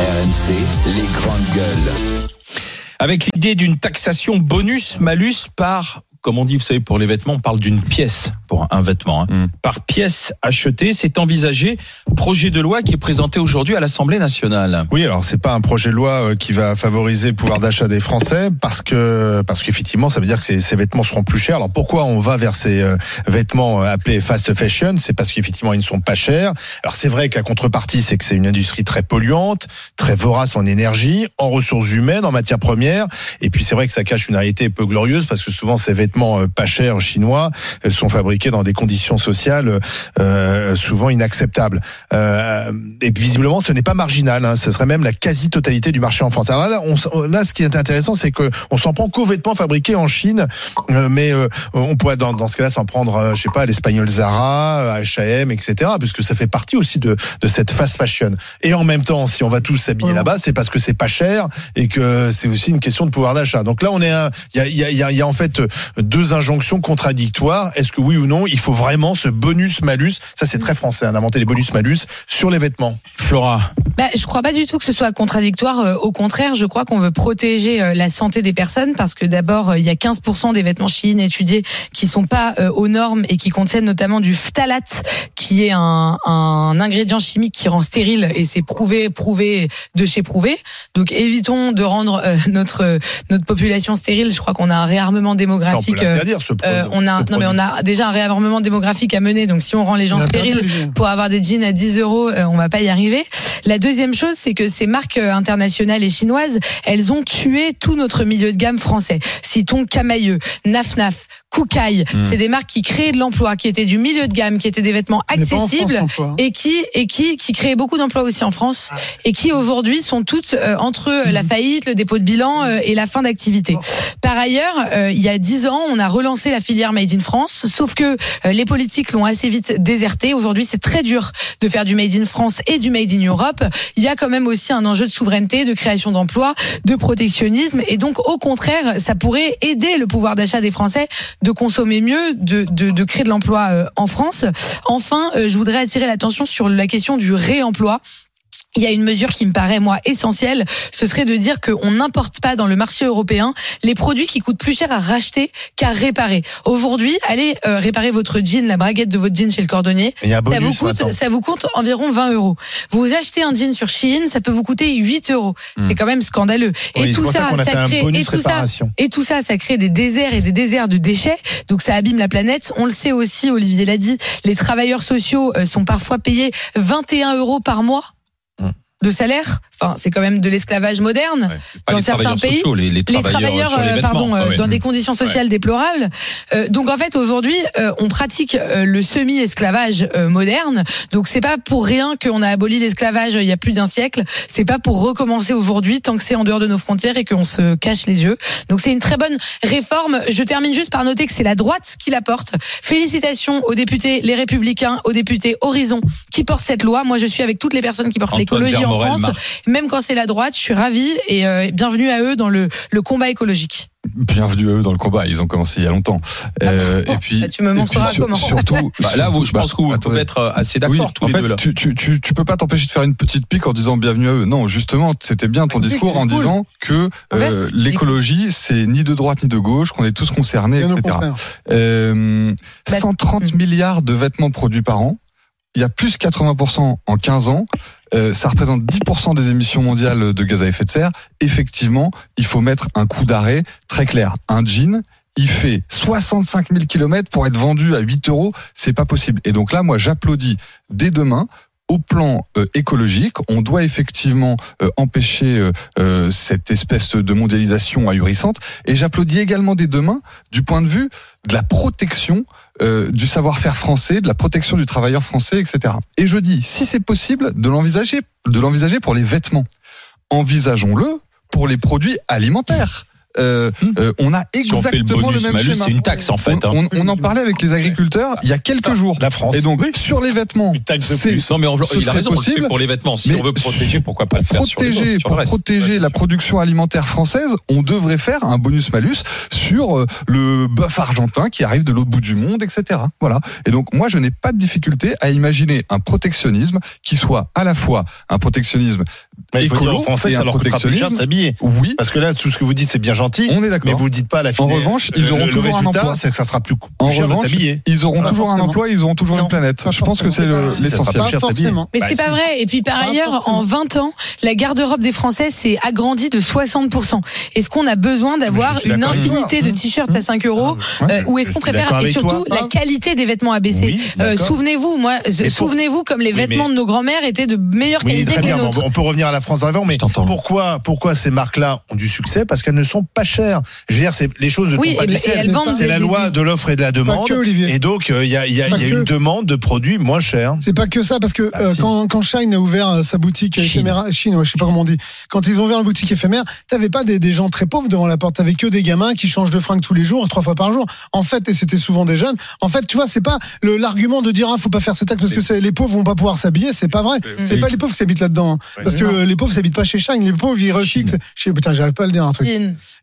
RMC, les grandes gueules. Avec l'idée d'une taxation bonus-malus par comme on dit, vous savez, pour les vêtements, on parle d'une pièce pour un vêtement. Hein. Mm. Par pièce achetée, c'est envisagé. Projet de loi qui est présenté aujourd'hui à l'Assemblée nationale. Oui, alors c'est pas un projet de loi euh, qui va favoriser le pouvoir d'achat des Français parce que parce qu'effectivement ça veut dire que ces, ces vêtements seront plus chers. Alors pourquoi on va vers ces euh, vêtements euh, appelés fast fashion? C'est parce qu'effectivement ils ne sont pas chers. Alors c'est vrai que la contrepartie c'est que c'est une industrie très polluante, très vorace en énergie, en ressources humaines, en matières premières. Et puis c'est vrai que ça cache une réalité peu glorieuse parce que souvent ces vêtements euh, pas chers chinois euh, sont fabriqués dans des conditions sociales euh, souvent inacceptables. Euh, et visiblement, ce n'est pas marginal. Hein. Ce serait même la quasi-totalité du marché en France. Alors là, on, là ce qui est intéressant, c'est que on s'en prend qu'aux vêtements fabriqués en Chine, euh, mais euh, on pourrait dans, dans ce cas-là s'en prendre, je sais pas, à l'espagnol Zara, à H&M, etc. Puisque ça fait partie aussi de, de cette fast fashion. Et en même temps, si on va tous s'habiller là-bas, c'est parce que c'est pas cher et que c'est aussi une question de pouvoir d'achat. Donc là, on est, il y a, y, a, y a- il y a en fait deux injonctions contradictoires. Est-ce que oui ou non, il faut vraiment ce bonus-malus? Ça, c'est très français, hein, d'inventer les bonus-malus sur les vêtements. Flora, Bah, je crois pas du tout que ce soit contradictoire. Euh, Au contraire, je crois qu'on veut protéger euh, la santé des personnes parce que d'abord, euh, il y a 15% des vêtements Chine étudiés qui sont pas aux normes et qui contiennent notamment du phtalate, qui est un, un ingrédient chimique qui rend stérile et c'est prouvé, prouvé de chez prouvé. Donc évitons de rendre notre notre population stérile. Je crois qu'on a un réarmement peut démographique. euh, euh, on a ce non mais on a déjà un réarmement démographique à mener. Donc si on rend les gens stériles pour avoir des jeans à 10 euros, euh, on va pas y arriver. La deuxième chose, c'est que ces marques internationales et chinoises, elles ont tué tout notre milieu de gamme français. Citons Camailleux, Naf Naf, Koukaï. Hmm. C'est des marques qui créaient de l'emploi, qui étaient du milieu de gamme, qui étaient des vêtements accessibles et qui et qui qui créaient beaucoup d'emplois aussi en France et qui aujourd'hui sont toutes euh, entre la faillite, le dépôt de bilan euh, et la fin d'activité. Par ailleurs, euh, il y a dix ans, on a relancé la filière Made in France, sauf que euh, les politiques l'ont assez vite déserté. Aujourd'hui, c'est très dur de faire du Made in France et du Made in Europe. Il y a quand même aussi un enjeu de souveraineté, de création d'emplois, de protectionnisme, et donc au contraire, ça pourrait aider le pouvoir d'achat des Français de consommer mieux, de, de, de créer de l'emploi euh, en France. Enfin, euh, je voudrais attirer l'attention sur la question du réemploi. Il y a une mesure qui me paraît moi essentielle, ce serait de dire qu'on n'importe pas dans le marché européen les produits qui coûtent plus cher à racheter qu'à réparer. Aujourd'hui, allez euh, réparer votre jean, la braguette de votre jean chez le cordonnier. Ça vous coûte, maintenant. ça vous coûte environ 20 euros. Vous achetez un jean sur Shein, ça peut vous coûter 8 euros. C'est quand même scandaleux. Oui, et tout ça ça, crée, et tout ça, réparation. et tout ça, ça crée des déserts et des déserts de déchets. Donc ça abîme la planète. On le sait aussi, Olivier l'a dit, les travailleurs sociaux euh, sont parfois payés 21 euros par mois. De salaire. Enfin, c'est quand même de l'esclavage moderne ouais, Dans certains pays, sociaux, les, les les travailleurs, les euh, pardon, euh, Ah ouais. dans des conditions sociales déplorables. Euh, donc en fait aujourd'hui, euh, on pratique euh, le semi-esclavage euh, moderne. Donc c'est pas pour rien qu'on a aboli l'esclavage euh, il y a plus d'un siècle. C'est pas pour recommencer aujourd'hui tant que c'est en dehors de nos frontières et qu'on se cache les yeux. Donc c'est une très bonne réforme. Je termine juste par noter que c'est la droite qui la porte. Félicitations aux députés Les Républicains, aux députés Horizon qui portent cette loi. Moi je suis avec toutes les personnes qui portent Antoine l'écologie en Vermorel France. marche. Même quand c'est la droite, je suis ravie et euh, bienvenue à eux dans le, le combat écologique. Bienvenue à eux dans le combat. Ils ont commencé il y a longtemps. Euh, et puis, Bah, tu me montreras sur- comment. Surtout, Bah, là, vous, je Bah, pense que vous pouvez être euh, assez d'accord Oui, tous en les fait, deux là. Tu, tu, tu, tu peux pas t'empêcher de faire une petite pique en disant bienvenue à eux. Non, justement, c'était bien ton Oui, discours en disant que euh, l'écologie, c'est ni de droite ni de gauche, qu'on est tous concernés, etc. Euh, Bah, 130 hmm. milliards de vêtements produits par an. Il y a plus 80% en 15 ans. Euh, ça représente 10% des émissions mondiales de gaz à effet de serre. Effectivement, il faut mettre un coup d'arrêt très clair. Un jean, il fait 65 000 kilomètres pour être vendu à 8 euros. C'est pas possible. Et donc là, moi, j'applaudis dès demain. Au plan euh, écologique, on doit effectivement euh, empêcher euh, cette espèce de mondialisation ahurissante. Et j'applaudis également dès demain du point de vue de la protection du savoir-faire français, de la protection du travailleur français, etc. Et je dis, si c'est possible, de l'envisager, de l'envisager pour les vêtements. Envisageons-le pour les produits alimentaires. Euh, Hmm. euh, on a Si on fait le exactement le, bonus même malus, schéma. c'est une taxe en fait. hein. On, on en parlait avec les agriculteurs il y a quelques jours. La France. Et donc sur les vêtements, Une taxe de c'est plus. Non mais on, Ce il a raison, possible, pour les vêtements. Si mais on veut protéger, pourquoi pas le faire sur, les protéger, autres, sur le pour reste protéger la production alimentaire française, on devrait faire un bonus-malus sur euh, le bœuf argentin qui arrive de l'autre bout du monde, etc. Voilà. Et donc, moi, je n'ai pas de difficulté à imaginer un protectionnisme qui soit à la fois un protectionnisme Mais il faut dire écolo Français et que ça un leur coûtera plus cher de protectionnisme. s'habiller. Oui, Parce que là, tout ce que vous dites, c'est bien gentil. on est Mais d'accord. vous ne dites pas à la fin. En revanche, ils auront le, toujours un résultat, emploi. c'est que ça sera plus, plus En cher de revanche, s'habiller. ils auront Pas toujours un emploi, ils auront toujours Non. une planète. Pas Je pense que c'est le- l'essentiel. forcément. Mais Bah, c'est si. pas vrai. Et puis par ailleurs, en 20 ans, la garde-robe des Français s'est agrandie de 60%. Est-ce qu'on a besoin d'avoir une infinité de t-shirts à 5 euros euh, Ou est-ce qu'on préfère Et surtout, la qualité des vêtements a baissé. Oui, Euh, souvenez-vous, moi, souvenez-vous comme les vêtements mais- de nos grands-mères étaient de meilleure qualité que les nôtres. On peut revenir à la France d'avant, mais pourquoi, pourquoi ces marques-là ont du succès? Parce qu'elles ne sont pas chères. Je veux dire, c'est les choses ne Oui, pas elles C'est la des- loi de l'offre et de la demande. que, Olivier. Et donc, euh, il y a, y a- y a une demande de produits moins chers. C'est pas que ça, parce que Ah, euh, si. quand, quand Shine a ouvert euh, sa boutique Chine. éphémère, Chine, ouais, je sais pas comment on dit, quand ils ont ouvert la boutique éphémère, t'avais pas des, des gens très pauvres devant la porte, t'avais que des gamins qui changent de fringues tous les jours, trois fois par jour. En fait, et c'était souvent des jeunes. En fait, tu vois, c'est pas l'argument de dire ah faut pas faire cette taxe parce que les pauvres vont pas pouvoir s'habiller, c'est pas vrai. C'est pas les pauvres qui s'habitent là-dedans, hein. parce que les pauvres s'habitent pas chez Shine, les pauvres ils recyclent. Je sais, putain, j'arrive pas à le dire un truc.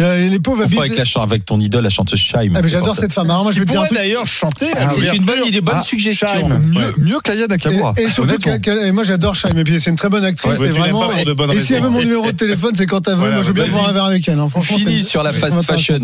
Euh, les pauvres habitent. avec, la, chan- avec ton idole, la chanteuse Chaim. Ah, mais j'adore cette femme. Alors moi je vais dire d'ailleurs chanter. Ah, C'est une bonne idée, bonne Ah, suggestion. Chaim. Mieux, Ouais. mieux qu'Aya Nakamura. Et, et surtout, et moi j'adore Shine, et puis c'est une très bonne actrice. Ouais, et vraiment, si elle veut mon numéro de téléphone, c'est quand elle veut. Voilà, moi je veux bien boire un verre avec elle. hein. Franchement, c'est- sur la fast fashion.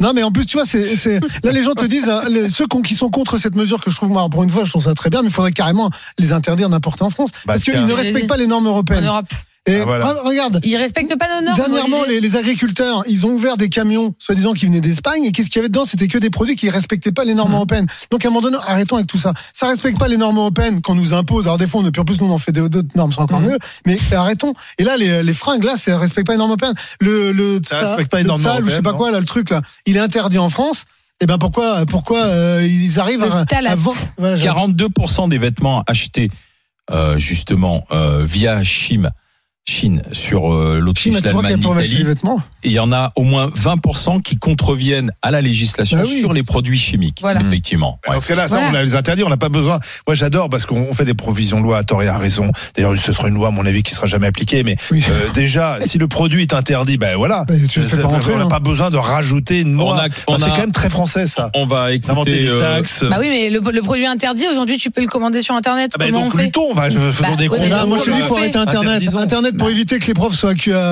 Non, mais en plus, tu vois, c'est, là, les gens te disent, hein, les- ceux qui sont contre cette mesure que je trouve, moi, pour une fois, je trouve ça très bien, mais il faudrait carrément les interdire n'importe en France. Bah, parce qu'ils ne respectent pas les normes En européennes. Europe. Et Ah, voilà. regarde. Ils respectent pas nos normes. Dernièrement, les, les agriculteurs, ils ont ouvert des camions, soi-disant qui venaient d'Espagne, et qu'est-ce qu'il y avait dedans? C'était que des produits qui respectaient pas les Mmh. normes européennes. Donc, à un moment donné, arrêtons avec tout ça. Ça respecte pas les normes européennes qu'on nous impose. Alors, des fois, on, en plus, nous, on en fait d'autres normes, c'est encore Mmh. mieux. Mais arrêtons. Et là, les, les fringues, là, ça respecte pas les normes européennes. Le, le, Ça tsa- respecte pas les le normes ou je sais européennes, pas quoi, là, le truc, là, il est interdit en France. Et ben pourquoi, pourquoi euh, ils arrivent à, phthalate. à vendre? Voilà, j'avoue. 42% des vêtements achetés euh, justement euh, via Chine, Chine sur euh, l'Autriche, l'Allemagne, des l'Italie, il y en a au moins 20% qui contreviennent à la législation Bah oui. sur les produits chimiques. Voilà. Effectivement. Dans Ouais. ce cas-là, ça, Voilà. on a les interdits, on n'a pas besoin. Moi, j'adore parce qu'on on fait des provisions de loi à tort et à raison. D'ailleurs, ce sera une loi, à mon avis, qui sera jamais appliquée. Mais Oui. euh, déjà, si le produit est interdit, ben voilà. Bah, tu Ça- rentrer, on n'a hein. pas besoin de rajouter une On loi. a- on c'est quand même très français, ça. On va Inventer écouter. des euh, taxes. Bah oui, mais le, le produit interdit, aujourd'hui, tu peux le commander sur Internet. Ah bah, Comment donc on fait? luttons, on va, faisons Bah, des combats. Ah, moi je dis, il faut arrêter fait Internet. Pour éviter que les profs soient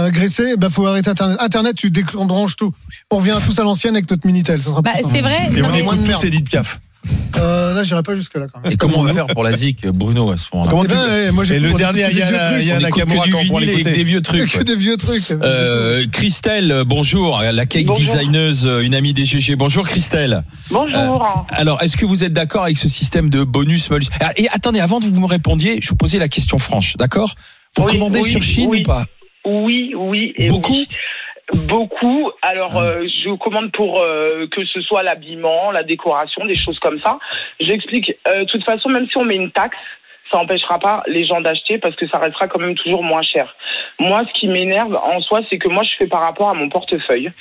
agressés, bah faut arrêter Internet. Internet, tu débranches tout. On revient tous à l'ancienne avec notre Minitel. Ça sera Bah, c'est vrai. Et non, on mais- moins de merde. tous Edith Piaf. Euh, là, j'irai pas jusque là quand même. Et comment on va faire pour la ZIC, Bruno, à ce moment-là Comment Eh ben, tu- ouais, moi, Et le dernier, trucs. Aya On écoute Nakamura, quand on l'écouter. des vieux trucs. Que des vieux trucs. Euh, Christelle, bonjour, la cake Bonjour. designeuse, une amie des GG. Bonjour Christelle. Bonjour. Alors, est-ce que vous êtes d'accord avec ce système de bonus malus Ah, Et attendez, avant que vous me répondiez, je vous posais la question franche, d'accord? Vous Oui, commandez oui, sur Chine oui. ou pas Oui, oui. Et Beaucoup. Beaucoup. Alors, Ah. euh, je commande pour euh, que ce soit l'habillement, la décoration, des choses comme ça. J'explique. Euh, De toute façon, même si on met une taxe, ça n'empêchera pas les gens d'acheter parce que ça restera quand même toujours moins cher. Moi, ce qui m'énerve en soi, c'est que moi, je fais par rapport à mon portefeuille.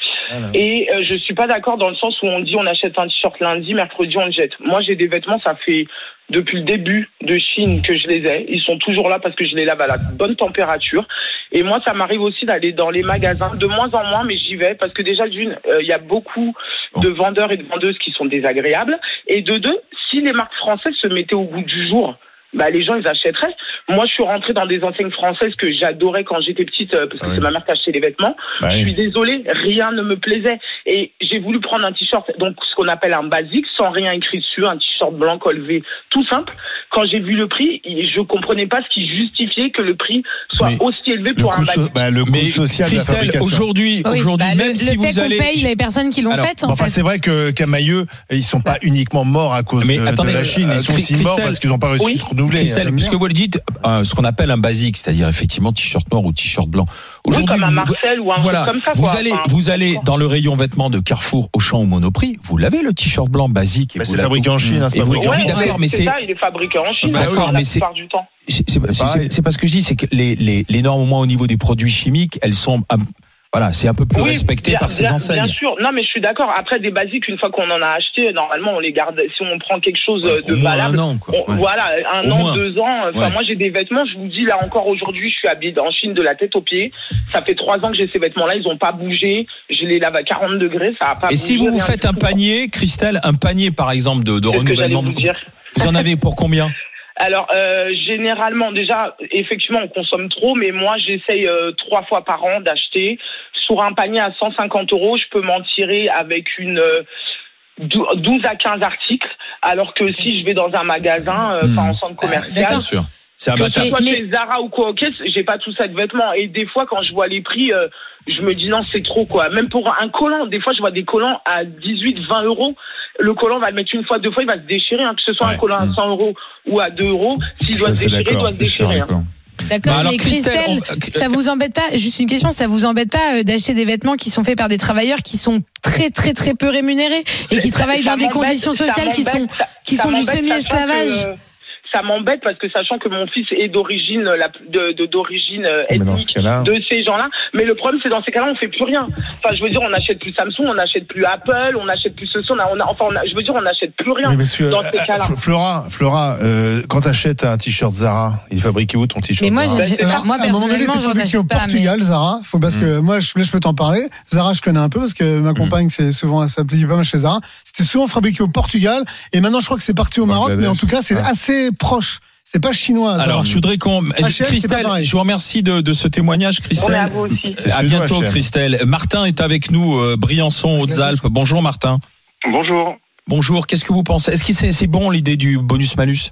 Et euh, je suis pas d'accord dans le sens où on dit on achète un t-shirt lundi, mercredi on le jette. Moi j'ai des vêtements, ça fait depuis le début de Chine que je les ai. Ils sont toujours là parce que je les lave à la bonne température. Et moi ça m'arrive aussi d'aller dans les magasins de moins en moins, mais j'y vais parce que déjà d'une, euh, il y a beaucoup de vendeurs et de vendeuses qui sont désagréables. Et de deux, si les marques françaises se mettaient au goût du jour. Bah, les gens, ils achèteraient. Moi, je suis rentrée dans des enseignes françaises que j'adorais quand j'étais petite, euh, parce que Ah oui. c'est ma mère qui achetait les vêtements. Bah Je suis désolée, rien ne me plaisait. Et j'ai voulu prendre un t-shirt, donc ce qu'on appelle un basique, sans rien écrit dessus, un t-shirt blanc colvé, tout simple. Quand j'ai vu le prix, je comprenais pas ce qui justifiait que le prix soit Mais aussi élevé Le pour un so- basique. bah, le coût Mais social de la Christelle, fabrication. aujourd'hui, Oui, aujourd'hui, bah, même le, si le fait vous allez, paye les personnes qui l'ont en Bon, enfin, fait. c'est vrai que Camailleux, ils sont pas uniquement morts à cause Mais de, attendez, de la Chine. euh, Ils sont Chris- aussi morts parce qu'ils n'ont pas réussi Oui. à se renouveler. Christelle, puisque vous le dites, euh, ce qu'on appelle un basique, c'est-à-dire effectivement t-shirt noir ou t-shirt blanc. Oui, Aujourd'hui, comme un vous- Marcel ou un voilà, truc comme ça. vous quoi. allez, Enfin, vous allez dans le rayon vêtements de Carrefour, Auchan ou Monoprix, vous l'avez le t-shirt blanc basique. et Bah, c'est fabriqué en Chine, hein, c'est fabriqué en oui, Ouais, d'accord, mais c'est ça, il est fabriqué en Chine. D'accord, la mais c'est- plupart du temps. c'est pas ce que je dis, c'est que les, les, les normes au moins au niveau des produits chimiques, elles sont voilà, c'est un peu plus Oui, respecté bien- par ces bien- enseignes. Bien sûr, non mais je suis d'accord. Après des basiques, une fois qu'on en a acheté, normalement on les garde. Si on prend quelque chose Ouais, de valable, un an, quoi. on- Ouais. voilà, un Au an, moins. deux ans. Enfin, Ouais. moi j'ai des vêtements. Je vous dis là encore aujourd'hui, je suis habillée en Chine de la tête aux pieds. Ça fait trois ans que j'ai ces vêtements-là. Ils ont pas bougé. Je les lave à 40 degrés. Ça a pas. Et si vous vous faites un panier, Christelle, un panier par exemple de, de renouvellement, vous en avez pour combien? Alors euh, généralement déjà effectivement on consomme trop mais moi j'essaye euh, trois fois par an d'acheter sur un panier à 150 euros je peux m'en tirer avec une euh, dou- 12 à 15 articles alors que si je vais dans un magasin euh, Hmm. enfin en centre commercial d'accord. Bien sûr. C'est un que bâtard. ce soit Mais- chez Zara ou quoi, ok, j'ai pas tout ça de vêtements. Et des fois, quand je vois les prix, euh, je me dis non, c'est trop quoi. Même pour un collant, des fois, je vois des collants à 18, 20 euros. Le collant va le mettre une fois, deux fois, il va se déchirer. hein, que ce soit Ouais. un collant à 100 euros ou à 2 euros, s'il doit se déchirer, il doit se déchirer. hein. D'accord. Bah alors, mais Christelle, Christelle, on- ça vous embête pas Juste une question, ça vous embête pas euh, d'acheter des vêtements qui sont faits par des travailleurs qui sont très très très peu rémunérés et qui Ça- travaillent ça dans des conditions sociales qui sont qui sont du semi-esclavage Ça m'embête parce que sachant que mon fils est d'origine de d'origine euh, ce ethnique de ces gens-là. Mais le problème, c'est dans ces cas-là, on fait plus rien. Enfin, je veux dire, on n'achète plus Samsung, on n'achète plus Apple, on n'achète plus ceci, on a, on a- enfin, on a- je veux dire, on n'achète plus rien. Monsieur, dans ces euh, cas-là. F- Flora, Flora, euh, quand t'achètes un t-shirt Zara, il est fabriqué où ton t-shirt Mais moi, Zara j'ai- Bah, moi, moi, à un moment donné, t'es fabriqué au mais- Portugal, Zara. Faut parce que moi, je, peux t'en parler. Zara, je connais un peu parce que ma compagne, c'est souvent, elle s'applique pas mal chez Zara. C'était souvent fabriqué au Portugal et maintenant, je crois que c'est parti au Maroc, mais en tout cas, c'est Ah. assez proche. C'est pas chinois. Alors, je voudrais qu'on. Christelle, je vous remercie de, de ce témoignage, est à Christelle. vous aussi. C'est À bientôt. Christelle. Martin est avec nous, euh, Briançon, Hautes-Alpes. Bonjour, Martin. Bonjour. Bonjour. Qu'est-ce que vous pensez? Est-ce que c'est c'est bon l'idée du bonus-malus?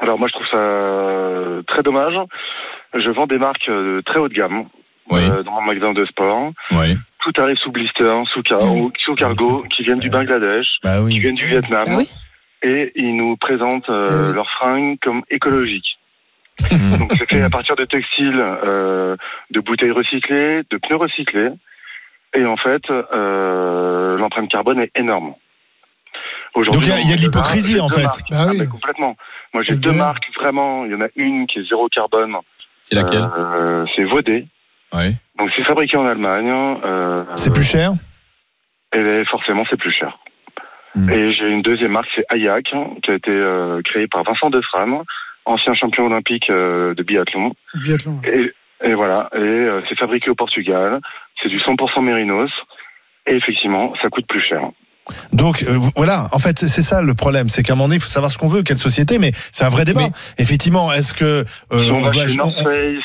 Alors moi je trouve ça euh, très dommage. Je vends des marques euh, très haut de gamme Oui. euh, dans mon magasin de sport. Oui. Tout arrive sous blister, sous, car Mm. sous cargo, qui viennent du Bangladesh, Bah qui viennent du Vietnam. Ah oui Et ils nous présentent euh, leurs fringues comme écologiques. Mm. Donc c'est fait à partir de textiles, euh, de bouteilles recyclées, de pneus recyclés. Et en fait, euh, l'empreinte carbone est énorme. Aujourd'hui, Donc, il y a- il y a de l'hypocrisie, en fait. marques. Bah oui. Ah, complètement. Moi, j'ai deux de- marques vraiment. Il y en a une qui est zéro carbone. C'est laquelle? Euh, C'est Vodé. Oui. Donc c'est fabriqué en Allemagne. Euh, C'est plus cher? Et forcément, c'est plus cher. Hmm. Et j'ai une deuxième marque, c'est Ayak, qui a été euh, créée par Vincent Defram, ancien champion olympique euh, de biathlon. Biathlon. Et, et voilà, et euh, c'est fabriqué au Portugal, c'est du 100% mérinos, et effectivement, ça coûte plus cher. Donc euh, voilà, en fait c'est ça le problème, c'est qu'à un moment donné il faut savoir ce qu'on veut, quelle société, mais c'est un vrai débat. Effectivement, est-ce que euh, on, va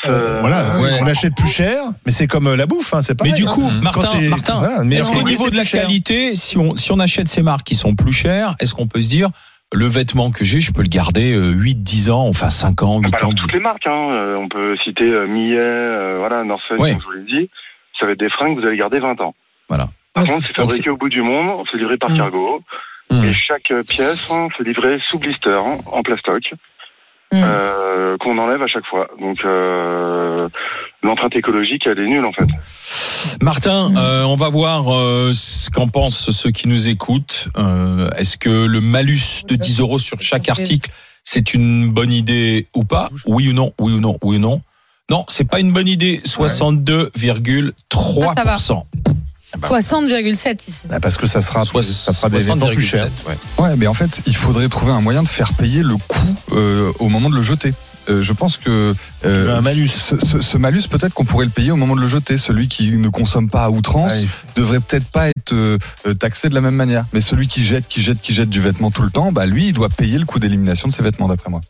euh, voilà, ouais. achète plus cher, mais c'est comme euh, la bouffe, hein, c'est pareil. Mais du hein. coup, Quand Martin, c'est- Martin voilà, est-ce qu'au niveau de la qualité, si on, si on achète ces marques qui sont plus chères, est-ce qu'on peut se dire le vêtement que j'ai, je peux le garder 8, 10 ans, enfin 5 ans, 8 bah, ans toutes les marques, hein, euh, on peut citer euh, Millet, euh, voilà, North Face, Ouais. comme je vous l'ai dit, ça va être des fringues que vous allez garder 20 ans. Voilà. Par Ouais, contre, c'est- c'est fabriqué au bout du monde, c'est livré par Mm. cargo, Mm. et chaque euh, pièce, hein, c'est livré sous blister, hein, en plastoc. Mm. euh, qu'on enlève à chaque fois. Donc euh, l'empreinte écologique, elle est nulle en fait. Martin, euh, on va voir euh, ce qu'en pensent ceux qui nous écoutent. Euh, Est-ce que le malus de 10 euros sur chaque article, c'est une bonne idée ou pas? Oui ou non Oui ou non Oui ou non Non, c'est pas une bonne idée. 62,3%. 60,7 ici. Ah, Parce que ça sera, ça fera des vêtements plus chers. 60,7, ouais. Ouais, mais en fait, il faudrait trouver un moyen de faire payer le coût euh, au moment de le jeter. Euh, je pense que euh, Un malus. Ce, ce- ce malus, peut-être qu'on pourrait le payer au moment de le jeter. Celui qui ne consomme pas à outrance Ouais. devrait peut-être pas être euh, taxé de la même manière. Mais celui qui jette, qui jette, qui jette du vêtement tout le temps, bah lui, il doit payer le coût d'élimination de ses vêtements, d'après moi.